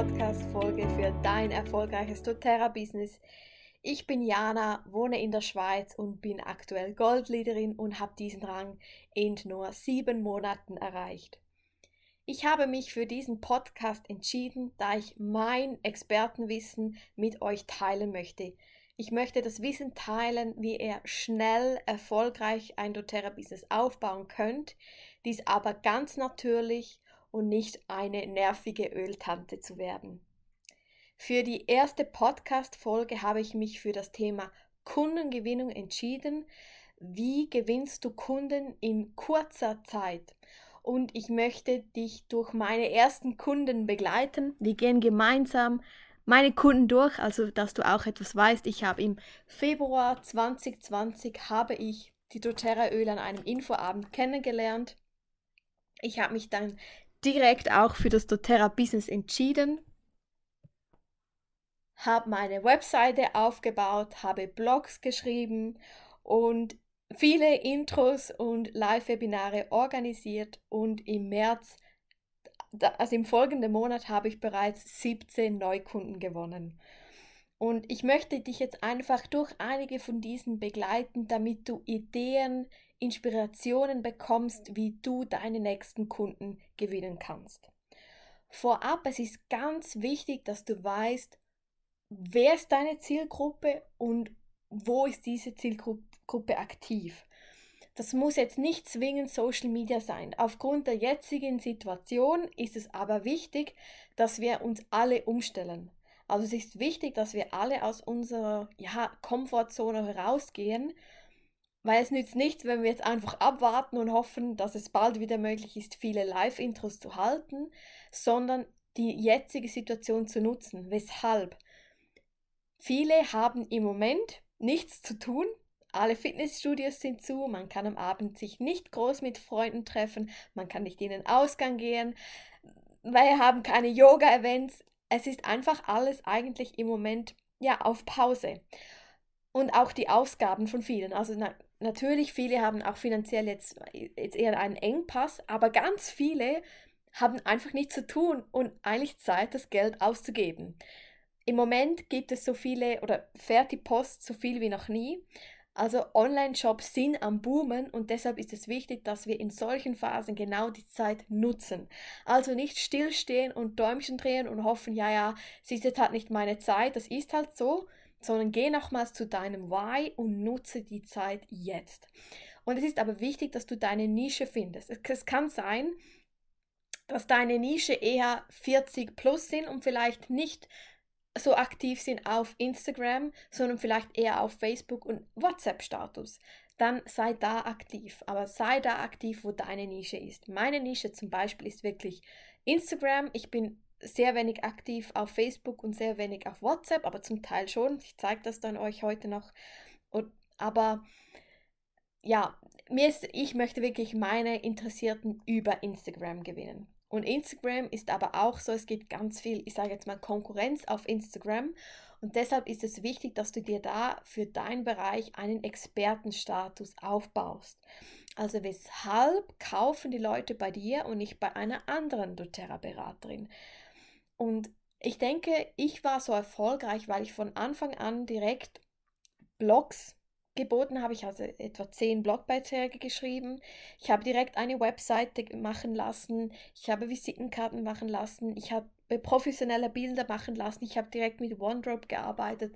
Podcast-Folge für dein erfolgreiches doTERRA-Business. Ich bin Jana, wohne in der Schweiz und bin aktuell Goldleaderin und habe diesen Rang in nur sieben Monaten erreicht. Ich habe mich für diesen Podcast entschieden, da ich mein Expertenwissen mit euch teilen möchte. Ich möchte das Wissen teilen, wie ihr schnell erfolgreich ein doTERRA-Business aufbauen könnt, dies aber ganz natürlich und nicht eine nervige Öltante zu werden. Für die erste Podcast-Folge habe ich mich für das Thema Kundengewinnung entschieden. Wie gewinnst du Kunden in kurzer Zeit? Und ich möchte dich durch meine ersten Kunden begleiten. Wir gehen gemeinsam meine Kunden durch, also dass du auch etwas weißt. Ich habe im Februar 2020 habe ich die doTERRA Öl an einem Infoabend kennengelernt. Ich habe mich dann direkt auch für das doTERRA Business entschieden, habe meine Webseite aufgebaut, habe Blogs geschrieben und viele Intros und Live-Webinare organisiert und im März, also im folgenden Monat, habe ich bereits 17 Neukunden gewonnen. Und ich möchte dich jetzt einfach durch einige von diesen begleiten, damit du Ideen, Inspirationen bekommst, wie du deine nächsten Kunden gewinnen kannst. Vorab, es ist ganz wichtig, dass du weißt, wer ist deine Zielgruppe und wo ist diese Zielgruppe aktiv. Das muss jetzt nicht zwingend Social Media sein. Aufgrund der jetzigen Situation ist es aber wichtig, dass wir uns alle umstellen. Also es ist wichtig, dass wir alle aus unserer ja, Komfortzone herausgehen weil es nützt nichts, wenn wir jetzt einfach abwarten und hoffen, dass es bald wieder möglich ist, viele Live-Intros zu halten, sondern die jetzige Situation zu nutzen. Weshalb? Viele haben im Moment nichts zu tun. Alle Fitnessstudios sind zu, man kann am Abend sich nicht groß mit Freunden treffen, man kann nicht in den Ausgang gehen, wir haben keine Yoga-Events. Es ist einfach alles eigentlich im Moment ja auf Pause. Und auch die Ausgaben von vielen. Also na, natürlich, viele haben auch finanziell jetzt, jetzt eher einen Engpass, aber ganz viele haben einfach nichts zu tun und eigentlich Zeit, das Geld auszugeben. Im Moment gibt es so viele oder fährt die Post so viel wie noch nie. Also Online-Shops sind am Boomen und deshalb ist es wichtig, dass wir in solchen Phasen genau die Zeit nutzen. Also nicht stillstehen und Däumchen drehen und hoffen, ja, ja, es ist jetzt halt nicht meine Zeit, das ist halt so, sondern geh nochmals zu deinem Why und nutze die Zeit jetzt. Und es ist aber wichtig, dass du deine Nische findest. Es, kann sein, dass deine Nische eher 40 plus sind und vielleicht nicht so aktiv sind auf Instagram, sondern vielleicht eher auf Facebook und WhatsApp-Status. Dann sei da aktiv, aber sei da aktiv, wo deine Nische ist. Meine Nische zum Beispiel ist wirklich Instagram. Ich bin sehr wenig aktiv auf Facebook und sehr wenig auf WhatsApp, aber zum Teil schon. Ich zeige das dann euch heute noch. Und, aber ja, mir ist, ich möchte wirklich meine Interessierten über Instagram gewinnen. Und Instagram ist aber auch so, es gibt ganz viel, ich sage jetzt mal Konkurrenz auf Instagram. Und deshalb ist es wichtig, dass du dir da für deinen Bereich einen Expertenstatus aufbaust. Also weshalb kaufen die Leute bei dir und nicht bei einer anderen doTERRA-Beraterin? Und ich denke, ich war so erfolgreich, weil ich von Anfang an direkt Blogs geboten habe. Ich also etwa zehn Blogbeiträge geschrieben. Ich habe direkt eine Webseite machen lassen. Ich habe Visitenkarten machen lassen. Ich habe professionelle Bilder machen lassen. Ich habe direkt mit OneDrop gearbeitet.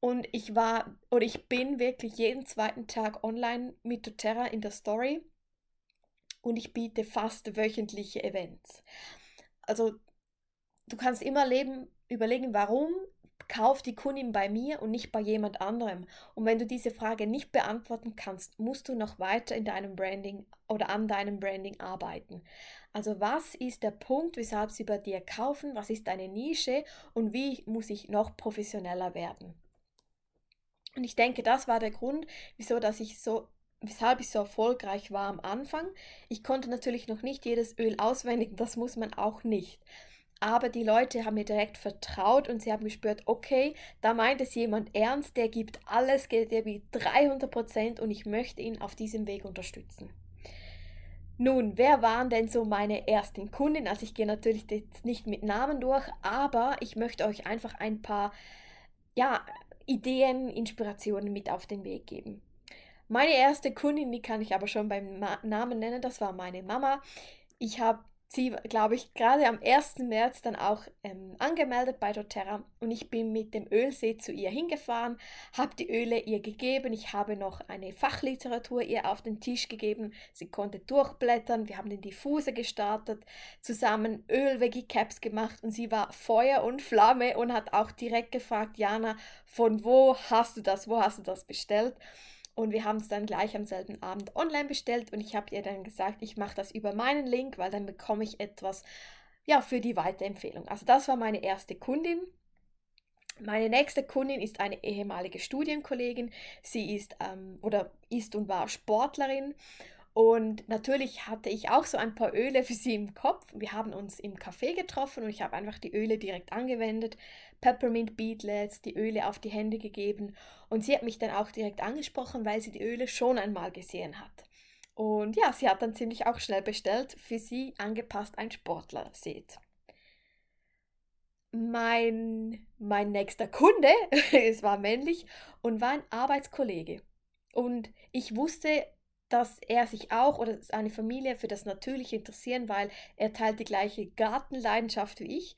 Und ich war oder ich bin wirklich jeden zweiten Tag online mit doTERRA in der Story. Und ich biete fast wöchentliche Events. Also du kannst immer leben, überlegen, warum kauft die Kundin bei mir und nicht bei jemand anderem? Und wenn du diese Frage nicht beantworten kannst, musst du noch weiter in deinem Branding oder an deinem Branding arbeiten. Also was ist der Punkt, weshalb sie bei dir kaufen? Was ist deine Nische und wie muss ich noch professioneller werden? Und ich denke, das war der Grund, wieso dass ich so weshalb ich so erfolgreich war am Anfang. Ich konnte natürlich noch nicht jedes Öl auswendig, das muss man auch nicht aber die Leute haben mir direkt vertraut und sie haben gespürt, okay, da meint es jemand ernst, der gibt alles, der gibt 300 Prozent und ich möchte ihn auf diesem Weg unterstützen. Nun, wer waren denn so meine ersten Kunden? Also ich gehe natürlich jetzt nicht mit Namen durch, aber ich möchte euch einfach ein paar ja, Ideen, Inspirationen mit auf den Weg geben. Meine erste Kundin, die kann ich aber schon beim Namen nennen, das war meine Mama. Ich habe sie, glaube ich, gerade am 1. März dann auch ähm, angemeldet bei doTERRA und ich bin mit dem Ölsee zu ihr hingefahren, habe die Öle ihr gegeben, ich habe noch eine Fachliteratur ihr auf den Tisch gegeben, sie konnte durchblättern, wir haben den Diffuse gestartet, zusammen Öl-Veggie-Caps gemacht und sie war Feuer und Flamme und hat auch direkt gefragt, Jana, von wo hast du das, wo hast du das bestellt? Und wir haben es dann gleich am selben Abend online bestellt und ich habe ihr dann gesagt, ich mache das über meinen Link, weil dann bekomme ich etwas ja, für die Weiterempfehlung. Also das war meine erste Kundin. Meine nächste Kundin ist eine ehemalige Studienkollegin. Sie ist ähm, oder ist und war Sportlerin und natürlich hatte ich auch so ein paar Öle für sie im Kopf. Wir haben uns im Café getroffen und ich habe einfach die Öle direkt angewendet. Peppermint Beadlets, die Öle auf die Hände gegeben. Und sie hat mich dann auch direkt angesprochen, weil sie die Öle schon einmal gesehen hat. Und ja, sie hat dann ziemlich auch schnell bestellt, für sie angepasst ein Sportler seht. Mein, mein nächster Kunde, es war männlich und war ein Arbeitskollege. Und ich wusste, dass er sich auch oder seine Familie für das Natürliche interessieren, weil er teilt die gleiche Gartenleidenschaft wie ich.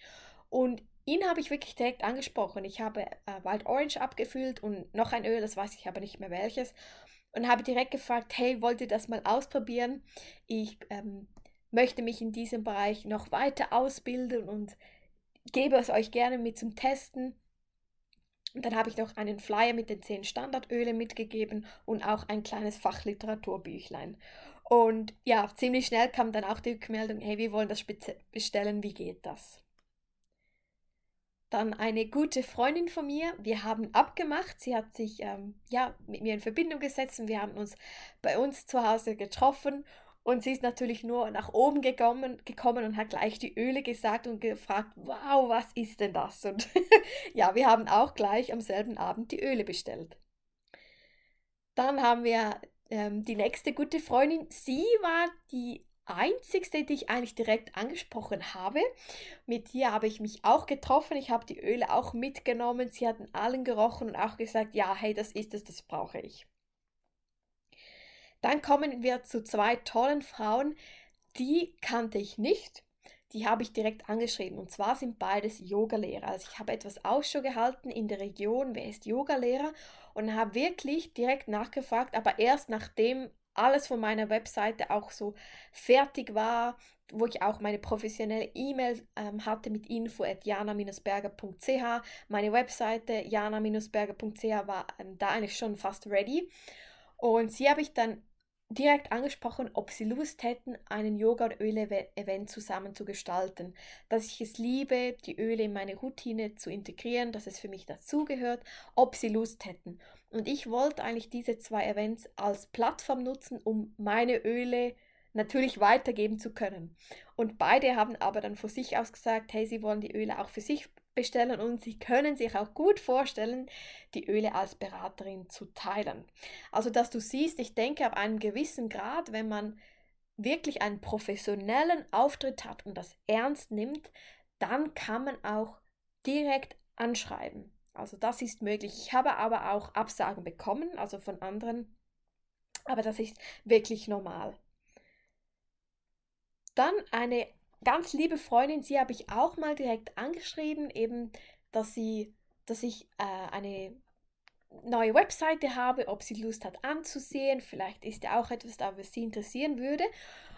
Und ihn habe ich wirklich direkt angesprochen. Ich habe äh, Wild Orange abgefüllt und noch ein Öl, das weiß ich aber nicht mehr welches. Und habe direkt gefragt, hey, wollt ihr das mal ausprobieren? Ich ähm, möchte mich in diesem Bereich noch weiter ausbilden und gebe es euch gerne mit zum Testen. Und dann habe ich noch einen Flyer mit den zehn Standardölen mitgegeben und auch ein kleines Fachliteraturbüchlein. Und ja, ziemlich schnell kam dann auch die Rückmeldung, hey, wir wollen das bestellen, wie geht das? Dann eine gute Freundin von mir, wir haben abgemacht, sie hat sich ähm, ja, mit mir in Verbindung gesetzt und wir haben uns bei uns zu Hause getroffen und sie ist natürlich nur nach oben gekommen, gekommen und hat gleich die Öle gesagt und gefragt, wow, was ist denn das? Und ja, wir haben auch gleich am selben Abend die Öle bestellt. Dann haben wir ähm, die nächste gute Freundin. Sie war die einzigste, die ich eigentlich direkt angesprochen habe. Mit ihr habe ich mich auch getroffen. Ich habe die Öle auch mitgenommen. Sie hatten allen gerochen und auch gesagt, ja, hey, das ist es, das brauche ich. Dann kommen wir zu zwei tollen Frauen, die kannte ich nicht. Die habe ich direkt angeschrieben. Und zwar sind beides Yogalehrer. Also ich habe etwas Ausschau gehalten in der Region, wer ist Yogalehrer und habe wirklich direkt nachgefragt, aber erst nachdem alles von meiner Webseite auch so fertig war, wo ich auch meine professionelle E-Mail ähm, hatte mit info at jana-berger.ch. Meine Webseite jana-berger.ch war ähm, da eigentlich schon fast ready. Und sie habe ich dann direkt angesprochen, ob sie Lust hätten, einen Yoga- und Öle-Event zusammen zu gestalten. Dass ich es liebe, die Öle in meine Routine zu integrieren, dass es für mich dazugehört, ob sie Lust hätten. Und ich wollte eigentlich diese zwei Events als Plattform nutzen, um meine Öle natürlich weitergeben zu können. Und beide haben aber dann vor sich aus gesagt, hey, sie wollen die Öle auch für sich bestellen und Sie können sich auch gut vorstellen, die Öle als Beraterin zu teilen. Also, dass du siehst, ich denke, ab einem gewissen Grad, wenn man wirklich einen professionellen Auftritt hat und das ernst nimmt, dann kann man auch direkt anschreiben. Also das ist möglich. Ich habe aber auch Absagen bekommen, also von anderen, aber das ist wirklich normal. Dann eine ganz liebe Freundin, sie habe ich auch mal direkt angeschrieben, eben, dass sie, dass ich äh, eine neue Webseite habe, ob sie Lust hat anzusehen. Vielleicht ist ja auch etwas da, was sie interessieren würde.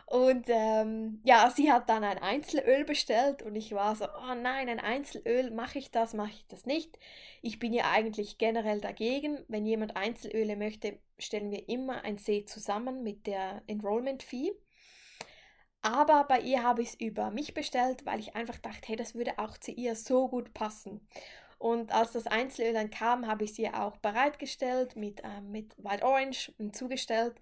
Und ähm, ja, sie hat dann ein Einzelöl bestellt und ich war so, oh nein, ein Einzelöl, mache ich das, mache ich das nicht. Ich bin ja eigentlich generell dagegen. Wenn jemand Einzelöle möchte, stellen wir immer ein See zusammen mit der Enrollment Fee. Aber bei ihr habe ich es über mich bestellt, weil ich einfach dachte, hey, das würde auch zu ihr so gut passen. Und als das Einzelöl dann kam, habe ich sie auch bereitgestellt mit, äh, mit Wild Orange zugestellt.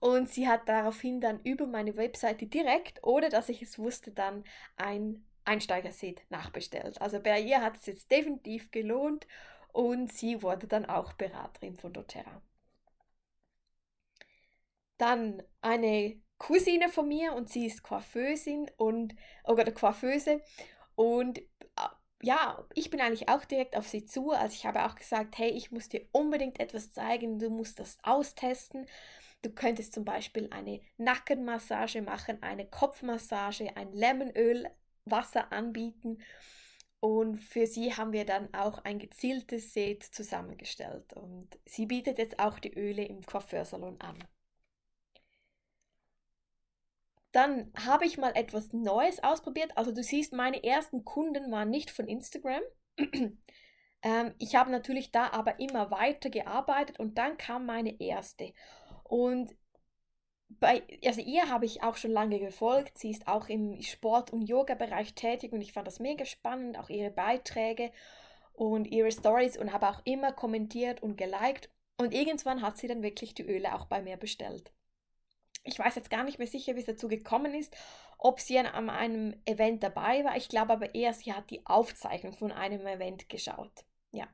Und sie hat daraufhin dann über meine Webseite direkt, ohne dass ich es wusste, dann ein Einsteigerset nachbestellt. Also bei ihr hat es jetzt definitiv gelohnt und sie wurde dann auch Beraterin von doTERRA. Dann eine Cousine von mir und sie ist Coiffeusin und oder Coiffeuse und äh, ja, ich bin eigentlich auch direkt auf sie zu. Also ich habe auch gesagt, hey, ich muss dir unbedingt etwas zeigen, du musst das austesten. Du könntest zum Beispiel eine Nackenmassage machen, eine Kopfmassage, ein Lemonöl, Wasser anbieten. Und für sie haben wir dann auch ein gezieltes Set zusammengestellt. Und sie bietet jetzt auch die Öle im Coiffeursalon an. Dann habe ich mal etwas Neues ausprobiert. Also du siehst, meine ersten Kunden waren nicht von Instagram. ähm, ich habe natürlich da aber immer weiter gearbeitet und dann kam meine erste. Und bei, also ihr habe ich auch schon lange gefolgt. Sie ist auch im Sport- und Yoga-Bereich tätig und ich fand das mega spannend, auch ihre Beiträge und ihre Stories und habe auch immer kommentiert und geliked. Und irgendwann hat sie dann wirklich die Öle auch bei mir bestellt. Ich weiß jetzt gar nicht mehr sicher, wie es dazu gekommen ist, ob sie an einem Event dabei war. Ich glaube aber eher, sie hat die Aufzeichnung von einem Event geschaut. Ja.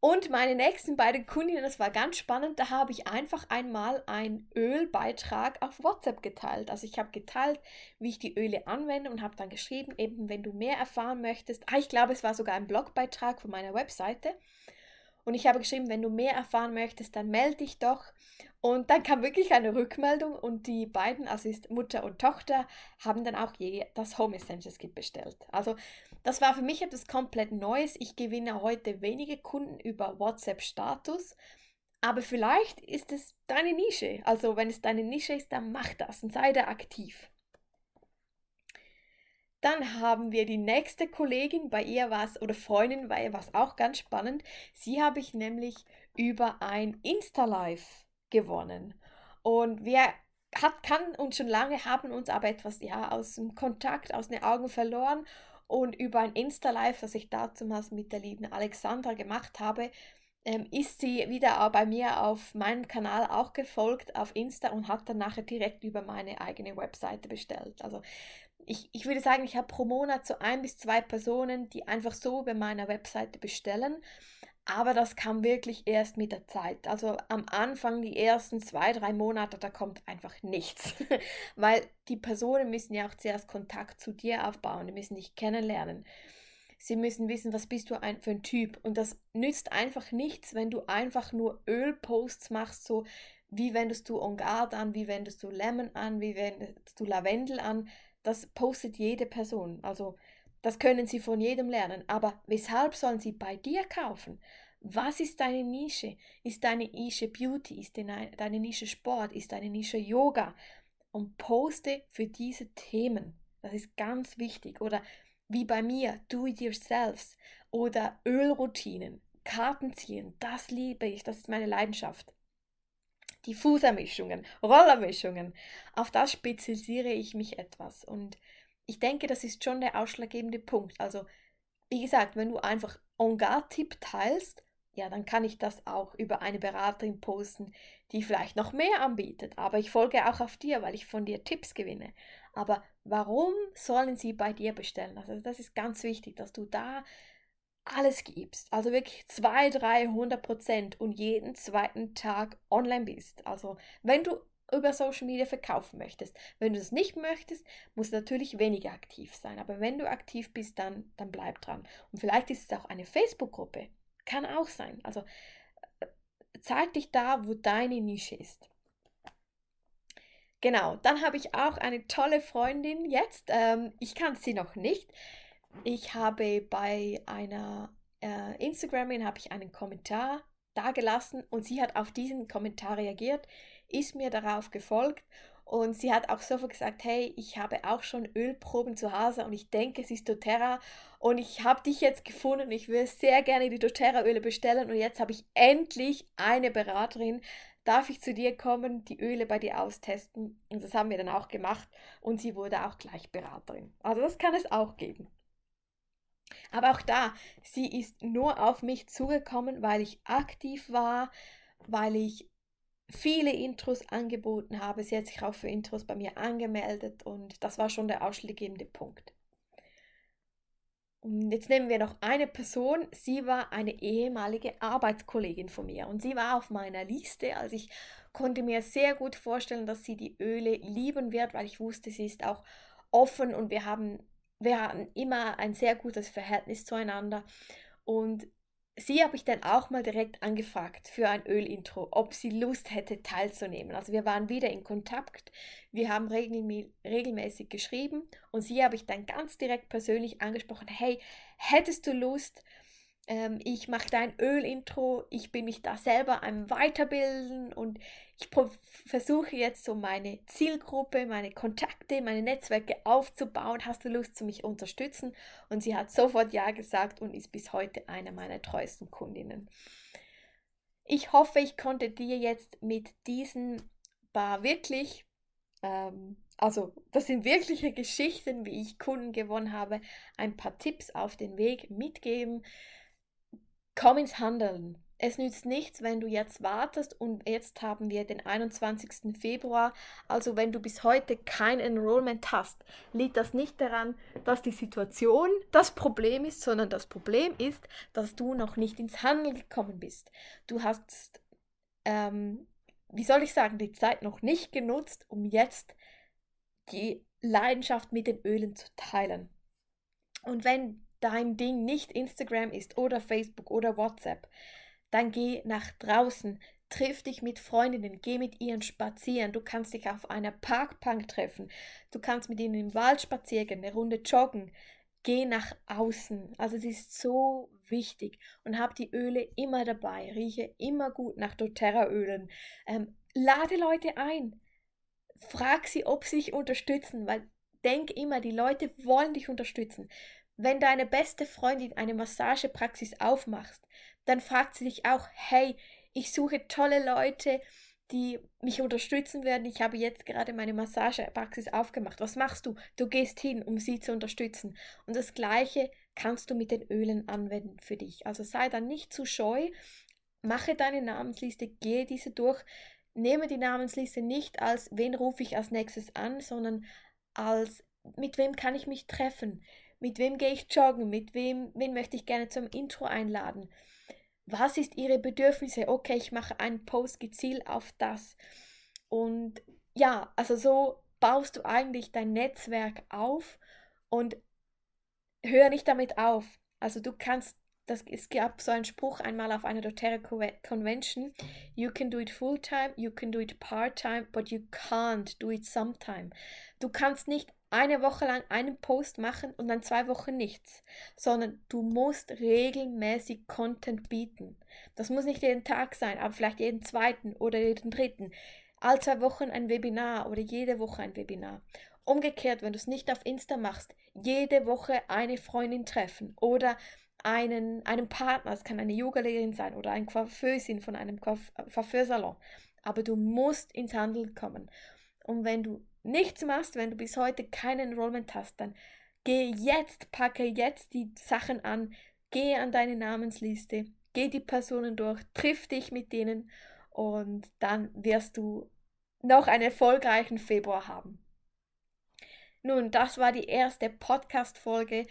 Und meine nächsten beiden Kundinnen, das war ganz spannend, da habe ich einfach einmal einen Ölbeitrag auf WhatsApp geteilt. Also ich habe geteilt, wie ich die Öle anwende und habe dann geschrieben, eben wenn du mehr erfahren möchtest. Ah, ich glaube, es war sogar ein Blogbeitrag von meiner Webseite. Und ich habe geschrieben, wenn du mehr erfahren möchtest, dann melde dich doch. Und dann kam wirklich eine Rückmeldung und die beiden, also ist Mutter und Tochter, haben dann auch je das Home Essentials Kit bestellt. Also das war für mich etwas komplett Neues. Ich gewinne heute wenige Kunden über WhatsApp Status, aber vielleicht ist es deine Nische. Also wenn es deine Nische ist, dann mach das und sei da aktiv. Dann haben wir die nächste Kollegin, bei ihr war oder Freundin, bei ihr war es auch ganz spannend. Sie habe ich nämlich über ein Insta-Live gewonnen. Und wir hat, kann uns schon lange, haben uns aber etwas ja, aus dem Kontakt, aus den Augen verloren. Und über ein Insta-Live, das ich damals mit der lieben Alexandra gemacht habe, ähm, ist sie wieder bei mir auf meinem Kanal auch gefolgt auf Insta und hat dann nachher direkt über meine eigene Webseite bestellt. Also ich, ich würde sagen, ich habe pro Monat so ein bis zwei Personen, die einfach so über meiner Webseite bestellen. Aber das kam wirklich erst mit der Zeit. Also am Anfang, die ersten zwei, drei Monate, da kommt einfach nichts. Weil die Personen müssen ja auch zuerst Kontakt zu dir aufbauen, die müssen dich kennenlernen. Sie müssen wissen, was bist du ein, für ein Typ. Und das nützt einfach nichts, wenn du einfach nur Ölposts machst, so wie wendest du On Guard an, wie wendest du Lemon an, wie wendest du Lavendel an das postet jede Person. Also das können sie von jedem lernen. Aber weshalb sollen sie bei dir kaufen? Was ist deine Nische? Ist deine Nische Beauty? Ist deine Nische Sport? Ist deine Nische Yoga? Und poste für diese Themen. Das ist ganz wichtig. Oder wie bei mir, do it yourselves. Oder Ölroutinen, Karten ziehen. Das liebe ich. Das ist meine Leidenschaft. Diffusermischungen, Rollermischungen. Auf das spezialisiere ich mich etwas. Und ich denke, das ist schon der ausschlaggebende Punkt. Also, wie gesagt, wenn du einfach On-Guard-Tipp teilst, ja, dann kann ich das auch über eine Beraterin posten, die vielleicht noch mehr anbietet. Aber ich folge auch auf dir, weil ich von dir Tipps gewinne. Aber warum sollen sie bei dir bestellen? Also das ist ganz wichtig, dass du da alles gibst, also wirklich 200, 300 Prozent und jeden zweiten Tag online bist. Also wenn du über Social Media verkaufen möchtest. Wenn du das nicht möchtest, musst du natürlich weniger aktiv sein. Aber wenn du aktiv bist, dann, dann bleib dran. Und vielleicht ist es auch eine Facebook-Gruppe. Kann auch sein. Also äh, zeig dich da, wo deine Nische ist. Genau, dann habe ich auch eine tolle Freundin jetzt. Ähm, ich kann sie noch nicht. Ich habe bei einer äh, Instagramin habe ich einen Kommentar dagelassen und sie hat auf diesen Kommentar reagiert, ist mir darauf gefolgt und sie hat auch sofort gesagt, hey, ich habe auch schon Ölproben zu Hause und ich denke, es ist doTERRA und ich habe dich jetzt gefunden und ich will sehr gerne die doTERRA Öle bestellen und jetzt habe ich endlich eine Beraterin. Darf ich zu dir kommen, die Öle bei dir austesten? Und das haben wir dann auch gemacht und sie wurde auch gleich Beraterin. Also das kann es auch geben. Aber auch da, sie ist nur auf mich zugekommen, weil ich aktiv war, weil ich viele Intros angeboten habe. Sie hat sich auch für Intros bei mir angemeldet und das war schon der ausschlaggebende Punkt. Und jetzt nehmen wir noch eine Person. Sie war eine ehemalige Arbeitskollegin von mir und sie war auf meiner Liste, als ich konnte mir sehr gut vorstellen, dass sie die Öle lieben wird, weil ich wusste, sie ist auch offen und wir haben, wir hatten immer ein sehr gutes Verhältnis zueinander. Und sie habe ich dann auch mal direkt angefragt für ein Ölintro, ob sie Lust hätte teilzunehmen. Also wir waren wieder in Kontakt, wir haben regelmäßig geschrieben und sie habe ich dann ganz direkt persönlich angesprochen, hey, hättest du Lust, ähm, ich mache dein Ölintro, ich bin mich da selber am Weiterbilden und ich versuche jetzt so meine Zielgruppe, meine Kontakte, meine Netzwerke aufzubauen. Hast du Lust, zu mich unterstützen? Und sie hat sofort Ja gesagt und ist bis heute eine meiner treuesten Kundinnen. Ich hoffe, ich konnte dir jetzt mit diesen paar wirklich, ähm, also das sind wirkliche Geschichten, wie ich Kunden gewonnen habe, ein paar Tipps auf den Weg mitgeben. Komm ins Handeln. Es nützt nichts, wenn du jetzt wartest und jetzt haben wir den 21. Februar. Also wenn du bis heute kein Enrollment hast, liegt das nicht daran, dass die Situation das Problem ist, sondern das Problem ist, dass du noch nicht ins Handeln gekommen bist. Du hast, ähm, wie soll ich sagen, die Zeit noch nicht genutzt, um jetzt die Leidenschaft mit den Ölen zu teilen. Und wenn dein Ding nicht Instagram ist oder Facebook oder WhatsApp, dann geh nach draußen, triff dich mit Freundinnen, geh mit ihnen spazieren. Du kannst dich auf einer Parkbank treffen, du kannst mit ihnen im Wald spazieren, eine Runde joggen. Geh nach außen. Also es ist so wichtig und hab die Öle immer dabei. Rieche immer gut nach doTERRA-Ölen. Ähm, lade Leute ein. Frag sie, ob sie dich unterstützen, weil denk immer, die Leute wollen dich unterstützen. Wenn deine beste Freundin eine Massagepraxis aufmacht, dann fragt sie dich auch, hey, ich suche tolle Leute, die mich unterstützen werden. Ich habe jetzt gerade meine Massagepraxis aufgemacht. Was machst du? Du gehst hin, um sie zu unterstützen. Und das Gleiche kannst du mit den Ölen anwenden für dich. Also sei dann nicht zu scheu, mache deine Namensliste, gehe diese durch. Nehme die Namensliste nicht als, wen rufe ich als nächstes an, sondern als, mit wem kann ich mich treffen? Mit wem gehe ich joggen? Mit wem, wen möchte ich gerne zum Intro einladen? Was ist ihre Bedürfnisse? Okay, ich mache einen Post gezielt auf das. Und ja, also so baust du eigentlich dein Netzwerk auf und hör nicht damit auf. Also du kannst, das, es gab so einen Spruch einmal auf einer doTERRA Convention, you can do it full time, you can do it part time, but you can't do it sometime. Du kannst nicht eine Woche lang einen Post machen und dann zwei Wochen nichts, sondern du musst regelmäßig Content bieten. Das muss nicht jeden Tag sein, aber vielleicht jeden zweiten oder jeden dritten. All zwei Wochen ein Webinar oder jede Woche ein Webinar. Umgekehrt, wenn du es nicht auf Insta machst, jede Woche eine Freundin treffen oder einen, einen Partner, es kann eine Yogalehrerin sein oder ein Coiffeusin von einem Coiffeursalon. Aber du musst ins Handeln kommen. Und wenn du nichts machst, wenn du bis heute kein Enrollment hast, dann geh jetzt, packe jetzt die Sachen an, geh an deine Namensliste, geh die Personen durch, triff dich mit denen und dann wirst du noch einen erfolgreichen Februar haben. Nun, das war die erste Podcast-Folge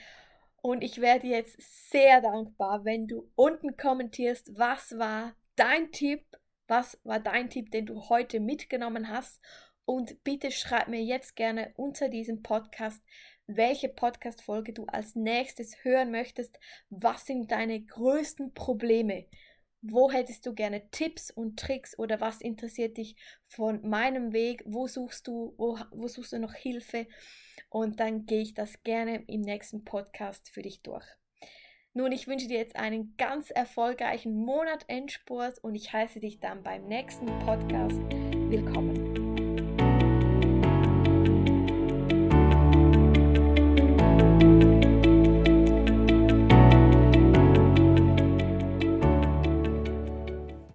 und ich werde jetzt sehr dankbar, wenn du unten kommentierst, was war dein Tipp, was war dein Tipp, den du heute mitgenommen hast und bitte schreib mir jetzt gerne unter diesem Podcast, welche Podcast-Folge du als nächstes hören möchtest. Was sind deine größten Probleme? Wo hättest du gerne Tipps und Tricks oder was interessiert dich von meinem Weg? Wo suchst du, wo, wo suchst du noch Hilfe? Und dann gehe ich das gerne im nächsten Podcast für dich durch. Nun, ich wünsche dir jetzt einen ganz erfolgreichen Monat Endspurt und ich heiße dich dann beim nächsten Podcast willkommen.